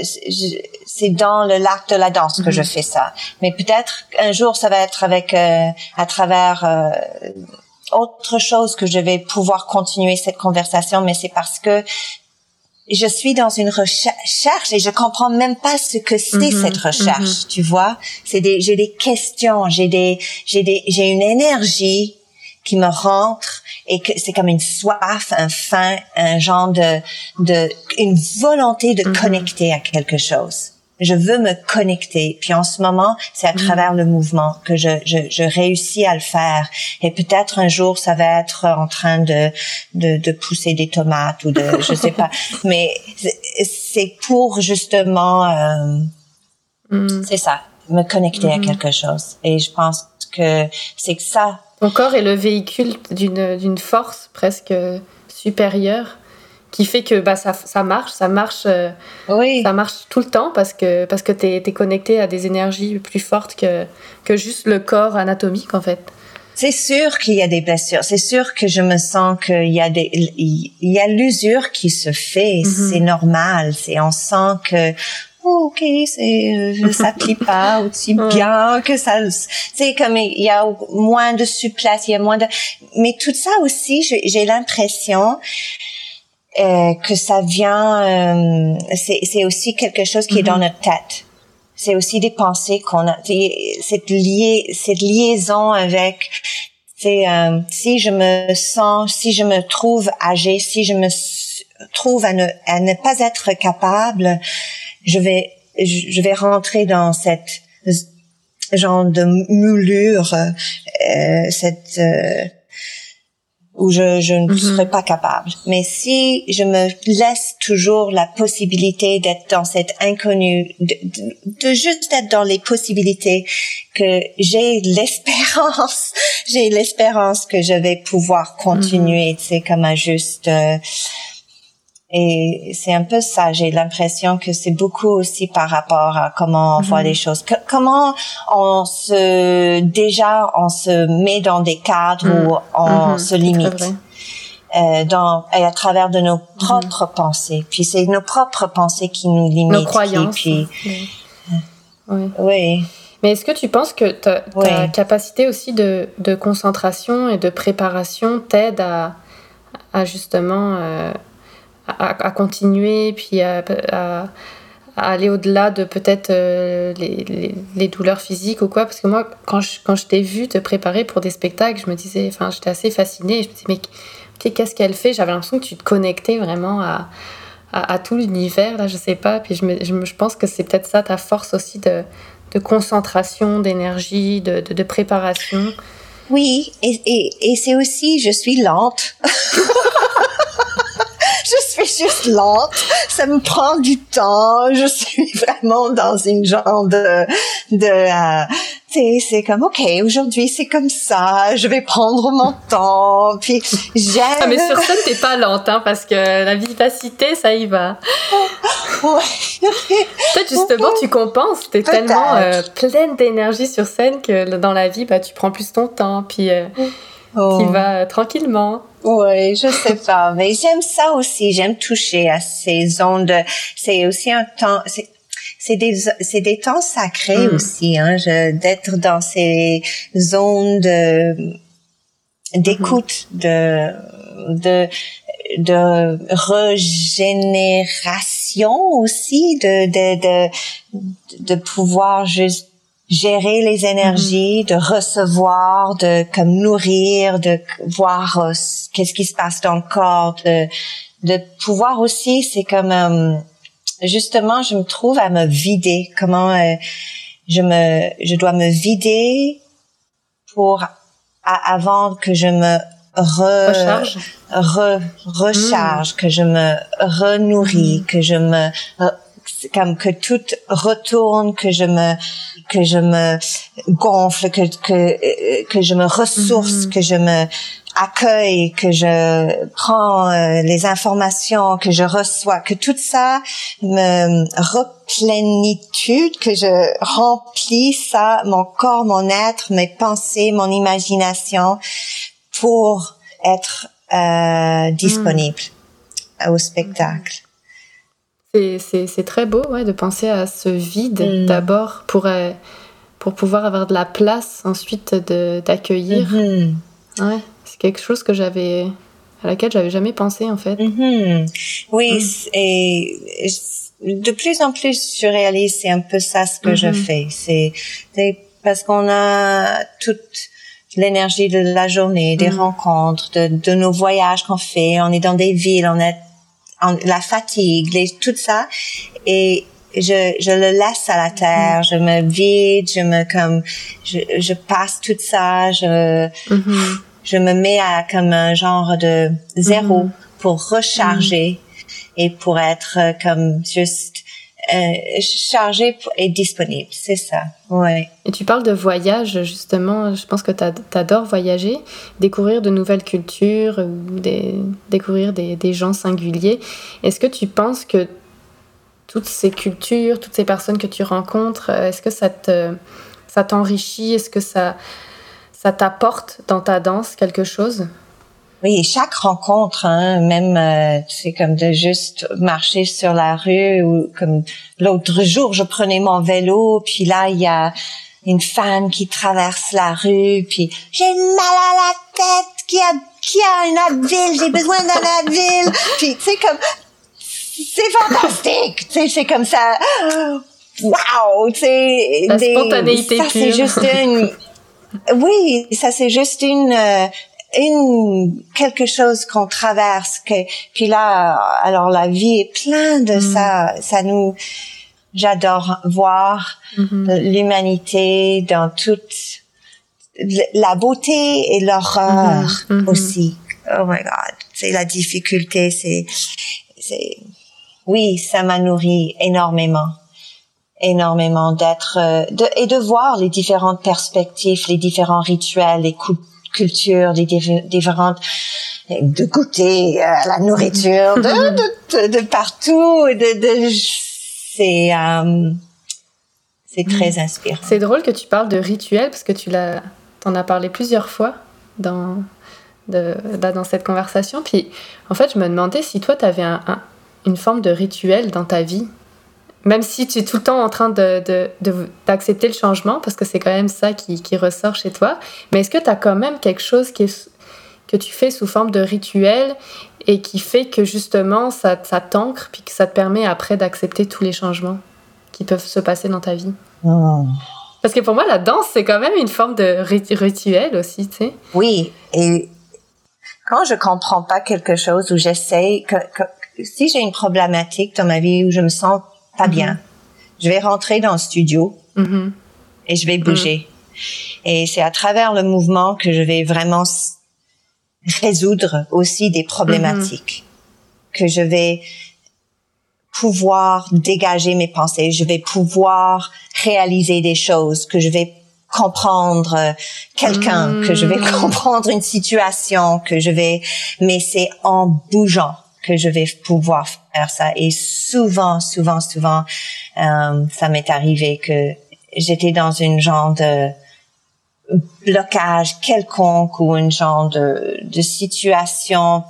c'est dans le lac de la danse que je mm-hmm. fais ça. Mais peut-être un jour ça va être avec euh, à travers euh, autre chose que je vais pouvoir continuer cette conversation mais c'est parce que je suis dans une recherche et je comprends même pas ce que c'est mm-hmm. cette recherche, mm-hmm. tu vois. C'est des, j'ai des questions, j'ai des, j'ai des, j'ai une énergie qui me rentre et que c'est comme une soif, un faim, un genre de, de, une volonté de mm-hmm. connecter à quelque chose je veux me connecter. Puis en ce moment, c'est à mm. travers le mouvement que je, je, je, réussis à le faire. Et peut-être un jour, ça va être en train de, de, de pousser des tomates ou de, je sais pas. Mais c'est pour justement, euh, mm. c'est ça, me connecter à mm-hmm. quelque chose. Et je pense que c'est que ça. Ton corps est le véhicule d'une, d'une force presque supérieure qui fait que bah, ça, ça marche, ça marche, euh, oui. ça marche tout le temps parce que, parce que tu es, connecté à des énergies plus fortes que, que juste le corps anatomique en fait. C'est sûr qu'il y a des blessures. C'est sûr que je me sens qu'il y a des, il y a l'usure qui se fait. Mhm. C'est normal. C'est, on sent que, oh, ok, c'est, euh, ça plie pas aussi bien que ça, c'est comme il y a moins de souplesse, il y a moins de, mais tout ça aussi, j'ai l'impression, euh, que ça vient, euh, c'est aussi quelque chose qui est dans mhm. notre tête. C'est aussi des pensées qu'on a, cette liée, cette liaison avec, c'est euh, si je me sens, si je me trouve âgée, si je me trouve à ne, à ne pas être capable, je vais, je vais rentrer dans cette genre de moulure, euh, cette où je, je ne mhm. serais pas capable. Mais si je me laisse toujours la possibilité d'être dans cette inconnue, de, de, juste être dans les possibilités, que j'ai l'espérance, j'ai l'espérance que je vais pouvoir continuer, c'est comme un juste... Euh, et c'est un peu ça, j'ai l'impression que c'est beaucoup aussi par rapport à comment on voit les mhm. choses. comment on se, déjà, on se met dans des cadres où mhm. on mhm. se limite. Euh, dans, et à travers de nos propres pensées. Puis c'est nos propres pensées qui nous limitent. Nos croyances. Puis, oui. oui. Mais est-ce que tu penses que ta, ta capacité aussi de, de, concentration et de préparation t'aide à, à justement euh, à, continuer, puis à, aller au-delà de peut-être euh, les, les, douleurs physiques ou quoi. Parce que moi, quand je, quand je t'ai vu te préparer pour des spectacles, je me disais, enfin, j'étais assez fascinée. Je me disais, mais qu'est-ce qu'elle fait? J'avais l'impression que tu te connectais vraiment à, à, tout l'univers, là, je sais pas. Puis je, me, je, pense que c'est peut-être ça ta force aussi de, de concentration, d'énergie, de, de, préparation. Oui, et, et, et c'est aussi, je suis lente. suis juste lente. Ça me prend du temps. Je suis vraiment dans une genre de, de, euh, c'est comme ok aujourd'hui c'est comme ça. Je vais prendre mon temps. Puis j'aime. Ah, mais sur scène t'es pas lente hein, parce que la vivacité ça y va. Peut-être justement tu compenses. T'es tellement euh, pleine d'énergie sur scène que dans la vie bah tu prends plus ton temps. Puis euh, oh. tu vas tranquillement oui, je sais pas, mais j'aime ça aussi. J'aime toucher à ces ondes. C'est aussi un temps c'est des c'est des temps sacrés hmm. aussi hein d'être dans ces zones de d'écoute hmm. de de de régénération aussi de de de, de pouvoir juste gérer les énergies, hmm. de recevoir, de comme nourrir, de voir euh, qu'est-ce qui se passe dans le corps, de, de pouvoir aussi, c'est comme euh, justement, je me trouve à me vider. Comment euh, je me, je dois me vider pour avant que je me recharge, recharge, que je me renourris, mm. que je me comme que tout retourne, que je me que je me gonfle, que que que je me ressource, mm-hmm. que je me accueille, que je prends euh, les informations, que je reçois, que tout ça me replénitude, que je remplis ça, mon corps, mon être, mes pensées, mon imagination, pour être euh, disponible au spectacle. C'est très beau ouais, de penser à ce vide mm. d'abord pour, euh, pour pouvoir avoir de la place ensuite d'accueillir. Mm-hmm. Ouais quelque chose que j'avais à laquelle j'avais jamais pensé en fait. Mm-hmm. Oui, mm. et de plus en plus surréaliste, c'est un peu ça ce que je mm-hmm. fais. C'est parce qu'on a toute l'énergie de la journée, des mm. rencontres, de, de, nos voyages qu'on fait. On est dans des villes, on la fatigue, les, tout ça, et je, je le laisse à la terre, je me vide, je me comme, je, je passe tout ça, je, je me mets à comme un genre de zéro mhm. pour recharger et pour être euh, comme juste euh, chargé et disponible. C'est ça. Et tu parles de voyage, justement. Je pense que tu adores voyager, découvrir de nouvelles cultures, des, découvrir des, gens singuliers. Est-ce que tu penses que toutes ces cultures, toutes ces personnes que tu rencontres, euh, est-ce que ça te ça t'enrichit? Est-ce que ça t'apporte dans ta danse quelque chose? Oui, chaque rencontre, hein, même euh, c'est comme de juste marcher sur la rue ou comme l'autre jour, je prenais mon vélo, puis là il y a une femme qui traverse la rue, puis j'ai mal à la tête, qui a qui a une Advil, j'ai besoin d'un Advil, puis c'est comme c'est fantastique, tu sais, c'est comme ça, waouh, tu sais, la spontanéité ça c'est juste une oui, ça c'est juste une euh, une quelque chose qu'on traverse que puis là alors la vie est pleine de mm. ça ça nous j'adore voir mm-hmm. l'humanité dans toute la beauté et l'horreur mm-hmm. Mm-hmm. aussi oh my god c'est la difficulté c'est c'est oui ça m'a nourri énormément énormément d'être euh, de, et de voir les différentes perspectives, les différents rituels, les cultures, les différentes de goûter à euh, la nourriture de, de, de, partout, de, de c'est euh, c'est très mm. inspirant. C'est drôle que tu parles de rituels parce que tu l'as t'en as parlé plusieurs fois dans de, dans cette conversation. Puis en fait, je me demandais si toi, tu avais un, une forme de rituel dans ta vie même si tu es tout le temps en train d'accepter de, de, le changement, parce que c'est quand même ça qui, qui, ressort chez toi, mais est-ce que tu as quand même quelque chose qui est, que tu fais sous forme de rituel et qui fait que justement ça, ça t'ancre, puis que ça te permet après d'accepter tous les changements qui peuvent se passer dans ta vie? Oh. Parce que pour moi, la danse, c'est quand même une forme de rituel aussi, tu sais. Oui, et quand je comprends pas quelque chose ou j'essaie, que, si j'ai une problématique dans ma vie où je me sens pas bien, je vais rentrer dans le studio Mhm. et je vais bouger. Et c'est à travers le mouvement que je vais vraiment résoudre aussi des problématiques, que je vais pouvoir dégager mes pensées, je vais pouvoir réaliser des choses, que je vais comprendre euh, quelqu'un, que je vais comprendre une situation, que je vais, mais c'est en bougeant que je vais pouvoir faire ça. Et souvent, souvent, souvent, euh, ça m'est arrivé que j'étais dans une genre de blocage quelconque ou une genre de, de situation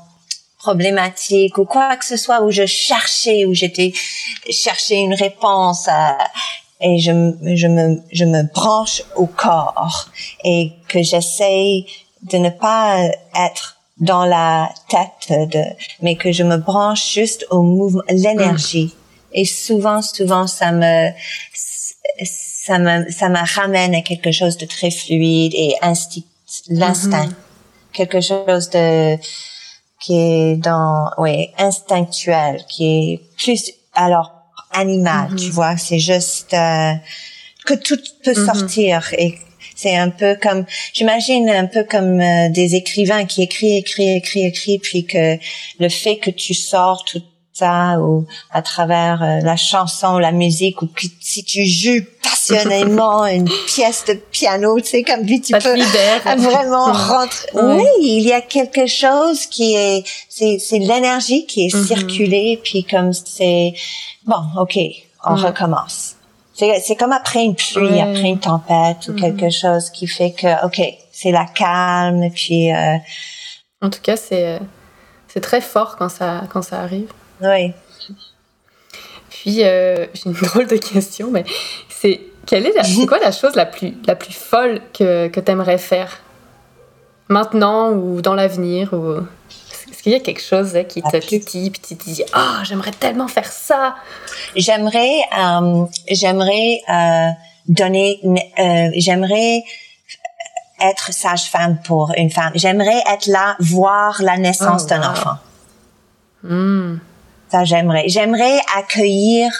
problématique ou quoi que ce soit où je cherchais, où j'étais cherchais une réponse à, et je, je me, je me branche au corps et que j'essaye de ne pas être dans la tête de, mais que je me branche juste au mouvement, l'énergie. Et souvent, souvent, ça me, ça me, ça me ramène à quelque chose de très fluide et instinct, l'instinct. Quelque chose de, qui est dans, oui, instinctuel, qui est plus, alors, animal, tu vois, c'est juste, euh, que tout peut sortir et c'est un peu comme, j'imagine un peu comme euh, des écrivains qui écrivent, écrivent, écrivent, écrivent, puis que le fait que tu sors tout ça ou à travers euh, la chanson, la musique, ou que si tu joues passionnément une pièce de piano, tu sais, comme tu Ça peux vraiment rentrer. Ouais. Oui, il y a quelque chose qui est, c'est, c'est l'énergie qui est Mhm. circulée, puis comme c'est, bon, ok, on Mhm. recommence. C'est, comme après une pluie, après une tempête ou Mhm. quelque chose qui fait que, ok, c'est la calme, puis, euh, En tout cas, c'est c'est très fort quand ça, quand ça arrive. oui. Puis, euh, j'ai une drôle de question, mais c'est quelle est la, quoi la chose la plus, la plus folle que, que tu aimerais faire? Maintenant ou dans l'avenir ou... Est-ce qu'il y a quelque chose hein, qui La te titille, puis tu te dis « Ah, j'aimerais tellement faire ça J'aimerais, euh, j'aimerais euh, donner, euh, j'aimerais être sage-femme pour une femme. J'aimerais être là, voir la naissance Oh, d'un enfant. Hmm. Ça, j'aimerais. J'aimerais accueillir,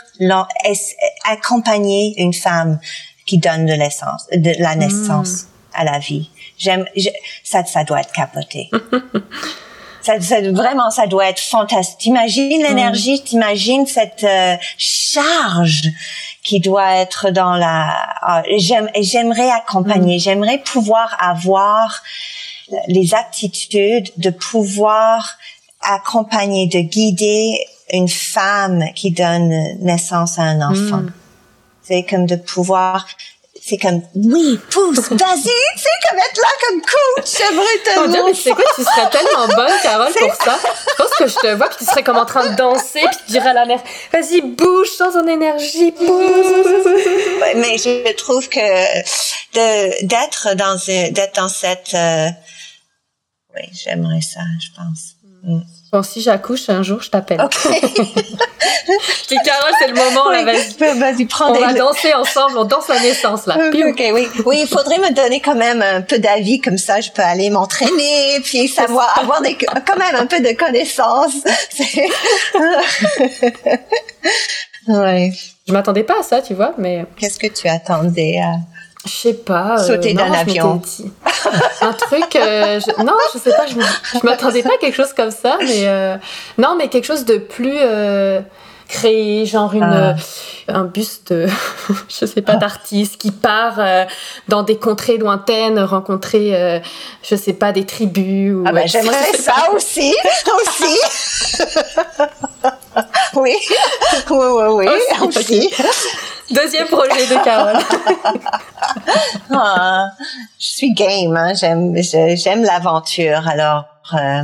accompagner une femme qui donne de l'essence, de la naissance à la vie. J'aime, ça, ça doit être capoté. ça, ça- vraiment, ça doit être fantastique. T'imagines l'énergie, t'imagines cette euh, charge qui doit être dans la. ah, j'aime, j'aimerais accompagner, j'aimerais pouvoir avoir les aptitudes de pouvoir accompagner, de guider une femme qui donne naissance à un enfant. Mm. C'est comme de pouvoir, c'est comme, oui, pousse, vas-y, c'est comme être là comme coach, j'aimerais tellement mais tu sais quoi, tu serais tellement bonne, Carole, pour ça? Je pense que je te vois, puis tu serais comme en train de danser, puis tu dirais à la mère, vas-y, bouge, sans ton énergie, bouge. Ouais, mais je trouve que de d'être dans d'être dans cette euh, oui j'aimerais ça je pense Mm. Bon, si j'accouche un jour, je t'appelle. ok Je dis, Carole, c'est le moment, là, vas-y. Oui, vas-y prends On des va danser ensemble, on danse la naissance, là. Ok, Piou. ok, oui. Oui, il faudrait me donner quand même un peu d'avis, comme ça je peux aller m'entraîner, puis savoir, avoir des, quand même un peu de connaissances. Ouais. Je m'attendais pas à ça, tu vois, mais Qu'est-ce que tu attendais à... je sais pas. euh, Sauter d'un avion. Un truc, euh, je- non, je sais pas, je, je m'attendais pas à quelque chose comme ça, mais euh, non, mais quelque chose de plus créé, genre une, Ah. un buste, je sais pas, d'artiste qui part euh, dans des contrées lointaines, rencontrer, euh, je sais pas, des tribus. Ou, Ah euh, j'aimerais ça aussi, aussi. oui, oui, oui, oui, Aussi, aussi. Deuxième projet de Carole. Ah, je suis game, hein. j'aime, j'aime l'aventure. Alors, euh,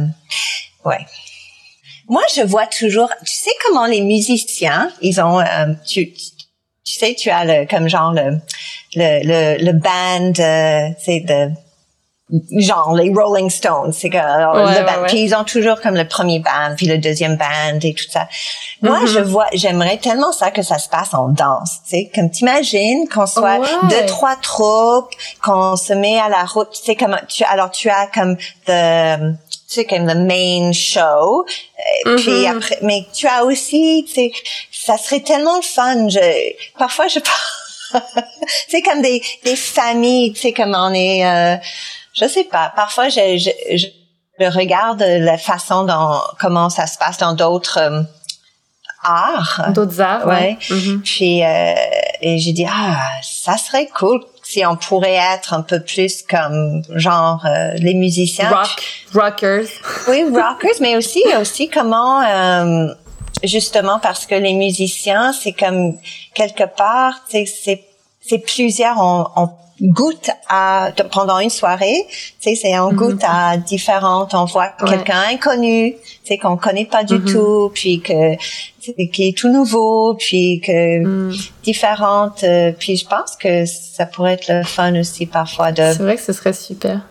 ouais. Moi, je vois toujours. Tu sais comment les musiciens, ils ont, euh, tu, tu sais, tu as le comme genre le le le, le band, euh, tu sais de genre les Rolling Stones, c'est que alors, Ouais, le band, ouais. puis ils ont toujours comme le premier band, puis le deuxième band et tout ça. Moi, Mhm. je vois, j'aimerais tellement ça que ça se passe en danse, tu sais, comme t'imagines qu'on soit deux trois troupes, qu'on se met à la route, tu sais comme tu alors tu as comme the tu sais comme the main show Euh, Puis Mhm. après, mais tu as aussi, tu sais, ça serait tellement fun. Je, parfois, je c'est comme des, des familles, tu sais, comme on est, euh, je sais pas. Parfois, je, je, je, je regarde la façon dont comment ça se passe dans d'autres euh, arts. D'autres arts, ouais. Mhm. Puis euh, et j'ai dit ah ça serait cool si on pourrait être un peu plus comme genre euh, les musiciens. Rock, rockers. Oui, rockers, mais aussi aussi comment euh, justement parce que les musiciens c'est comme quelque part c'est c'est c'est plusieurs on, on goûte à pendant une soirée, tu sais c'est on goûte à différentes, on voit Ouais. quelqu'un inconnu, tu sais qu'on connaît pas du Mhm. tout, puis que qui est tout nouveau, puis que Mm. différentes, euh, puis je pense que ça pourrait être le fun aussi parfois de C'est vrai que ce serait super.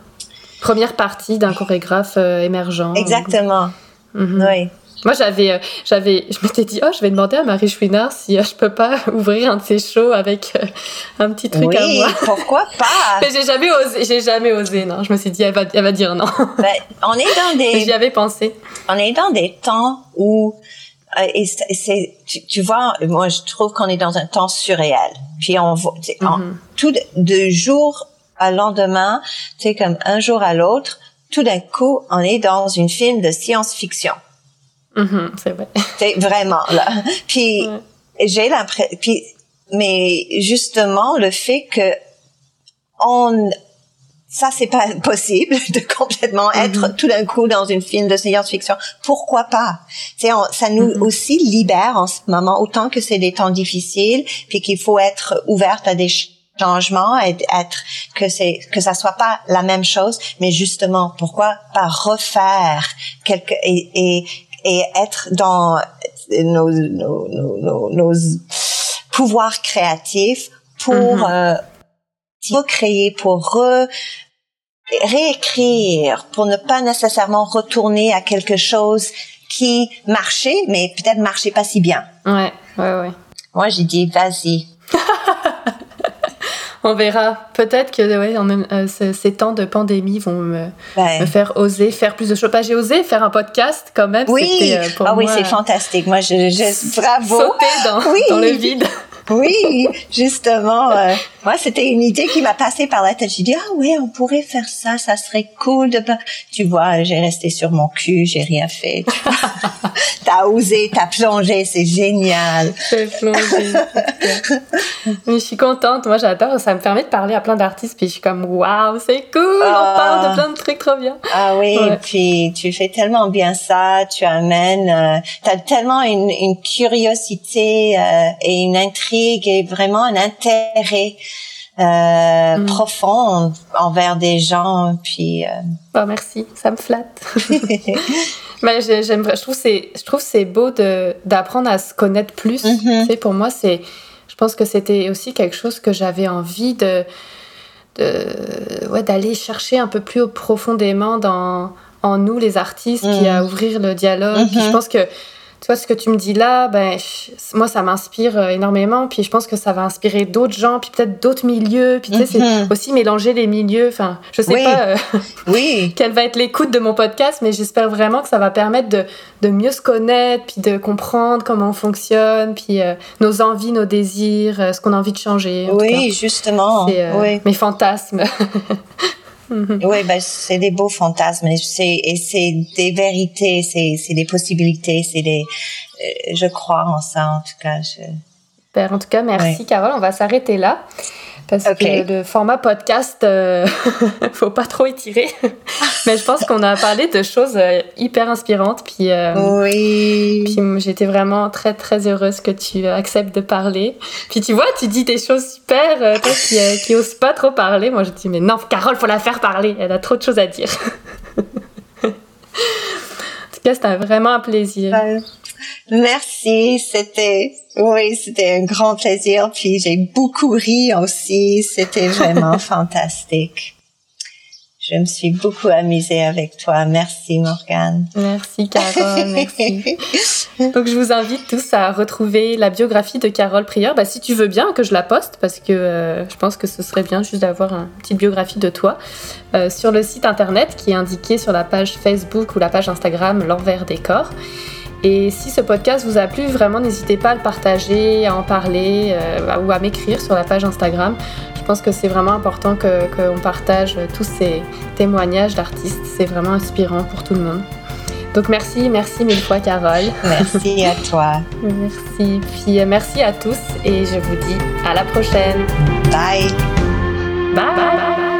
Première partie d'un chorégraphe euh, émergent. exactement, Mhm. oui. Moi, j'avais, euh, j'avais, je m'étais dit, oh, je vais demander à Marie Chouinard si euh, je peux pas ouvrir un de ses shows avec euh, un petit truc à Oui, moi. pourquoi pas? Mais j'ai jamais osé, j'ai jamais osé, non. Je me suis dit, elle va, elle va dire non. Ben, On est dans des J'y avais pensé. on est dans des temps où euh, et c'est tu, tu vois moi je trouve qu'on est dans un temps surréel puis on voit tu sais, en- Mhm. tout de, de jour à lendemain tu sais comme un jour à l'autre tout d'un coup on est dans une film de science-fiction Mhm, c'est vrai. c'est vraiment là puis j'ai l'impression puis mais justement le fait que on ça c'est pas possible de complètement être tout d'un coup dans une film de science-fiction. Pourquoi pas? On- ça nous Mhm. aussi libère en ce moment autant que c'est des temps difficiles, puis qu'il faut être ouverte à des ch- changements, et être que c'est que ça soit pas la même chose, mais justement pourquoi pas refaire quelque et et, et être dans nos nos nos, nos, pouvoirs créatifs pour Mhm. euh, recréer, pour re- réécrire, pour ne pas nécessairement retourner à quelque chose qui marchait, mais peut-être marchait pas si bien. Ouais, ouais, ouais. Moi, j'ai dit, vas-y. On verra. Peut-être que ouais, en même, euh, ce- ces temps de pandémie vont me, me faire oser faire plus de choses. J'ai osé faire un podcast quand même. oui, euh, pour ah oui, c'est fantastique. Moi, je, je bravo. Sauter dans, Oui. dans le vide. Oui, justement. euh, moi, c'était une idée qui m'a passé par la tête. J'ai dit, ah oui, on pourrait faire ça, ça serait cool de pas... Tu vois, j'ai resté sur mon cul, j'ai rien fait. t'as osé, t'as plongé, c'est génial. J'ai plongé. Mais je suis contente. Moi, j'adore. Ça me permet de parler à plein d'artistes. Puis je suis comme, waouh, c'est cool. Ah. On parle de plein de trucs trop bien. Ah oui, Ouais. puis tu fais tellement bien ça, tu amènes, euh, t'as tellement une, une curiosité euh, et une intrigue et vraiment un intérêt euh, Mm. profond envers des gens, puis euh, Bah, merci. Ça me flatte. Mais j'ai- j'aimerais, je trouve c'est, je trouve c'est beau de d'apprendre à se connaître plus. Mhm. Tu sais, pour moi, c'est, je pense que c'était aussi quelque chose que j'avais envie de, de, ouais, d'aller chercher un peu plus profondément dans en nous les artistes, puis Mhm. à ouvrir le dialogue. Puis je pense que tu vois ce que tu me dis là, ben je- moi ça m'inspire euh, énormément. Puis je pense que ça va inspirer d'autres gens, puis peut-être d'autres milieux. Puis tu sais, Mhm. c'est aussi mélanger les milieux. Enfin, je sais Oui. pas. euh, oui, quelle va être l'écoute de mon podcast, mais j'espère vraiment que ça va permettre de, de mieux se connaître, puis de comprendre comment on fonctionne, puis euh, nos envies, nos désirs, ce qu'on a envie de changer. en oui, justement, euh, oui. mes fantasmes. Mhm. Oui, ben c'est des beaux fantasmes et c'est et c'est des vérités, c'est c'est des possibilités, c'est des. euh, je crois en ça en tout cas. Je... Super. En tout cas, merci Carole. On va s'arrêter là. Parce que le format podcast, euh, faut pas trop étirer. Mais je pense qu'on a parlé de choses euh, hyper inspirantes. Puis, euh, Oui. Puis j'étais vraiment très très heureuse que tu acceptes de parler. Puis tu vois, tu dis des choses super, euh, toi qui, euh, qui ose pas trop parler. Moi je dis mais non, Carole, faut la faire parler. Elle a trop de choses à dire. en tout cas, c'était vraiment un plaisir. Euh, Merci, c'était oui, c'était un grand plaisir. Puis j'ai beaucoup ri aussi. C'était vraiment fantastique. Je me suis beaucoup amusée avec toi. Merci Morgane. Merci Carole, merci. Donc je vous invite tous à retrouver la biographie de Carole Prieur. Bah, si tu veux bien que je la poste, parce que euh, je pense que ce serait bien juste d'avoir une petite biographie de toi euh, sur le site internet qui est indiqué sur la page Facebook ou la page Instagram L'envers des corps. Et si ce podcast vous a plu, vraiment n'hésitez pas à le partager, à en parler euh, ou à m'écrire sur la page Instagram. Je pense que c'est vraiment important qu'on partage tous ces témoignages d'artistes. C'est vraiment inspirant pour tout le monde. Donc merci, merci mille fois Carole. Merci à toi. merci. Puis euh, merci à tous et je vous dis à la prochaine. Bye. Bye. Bye.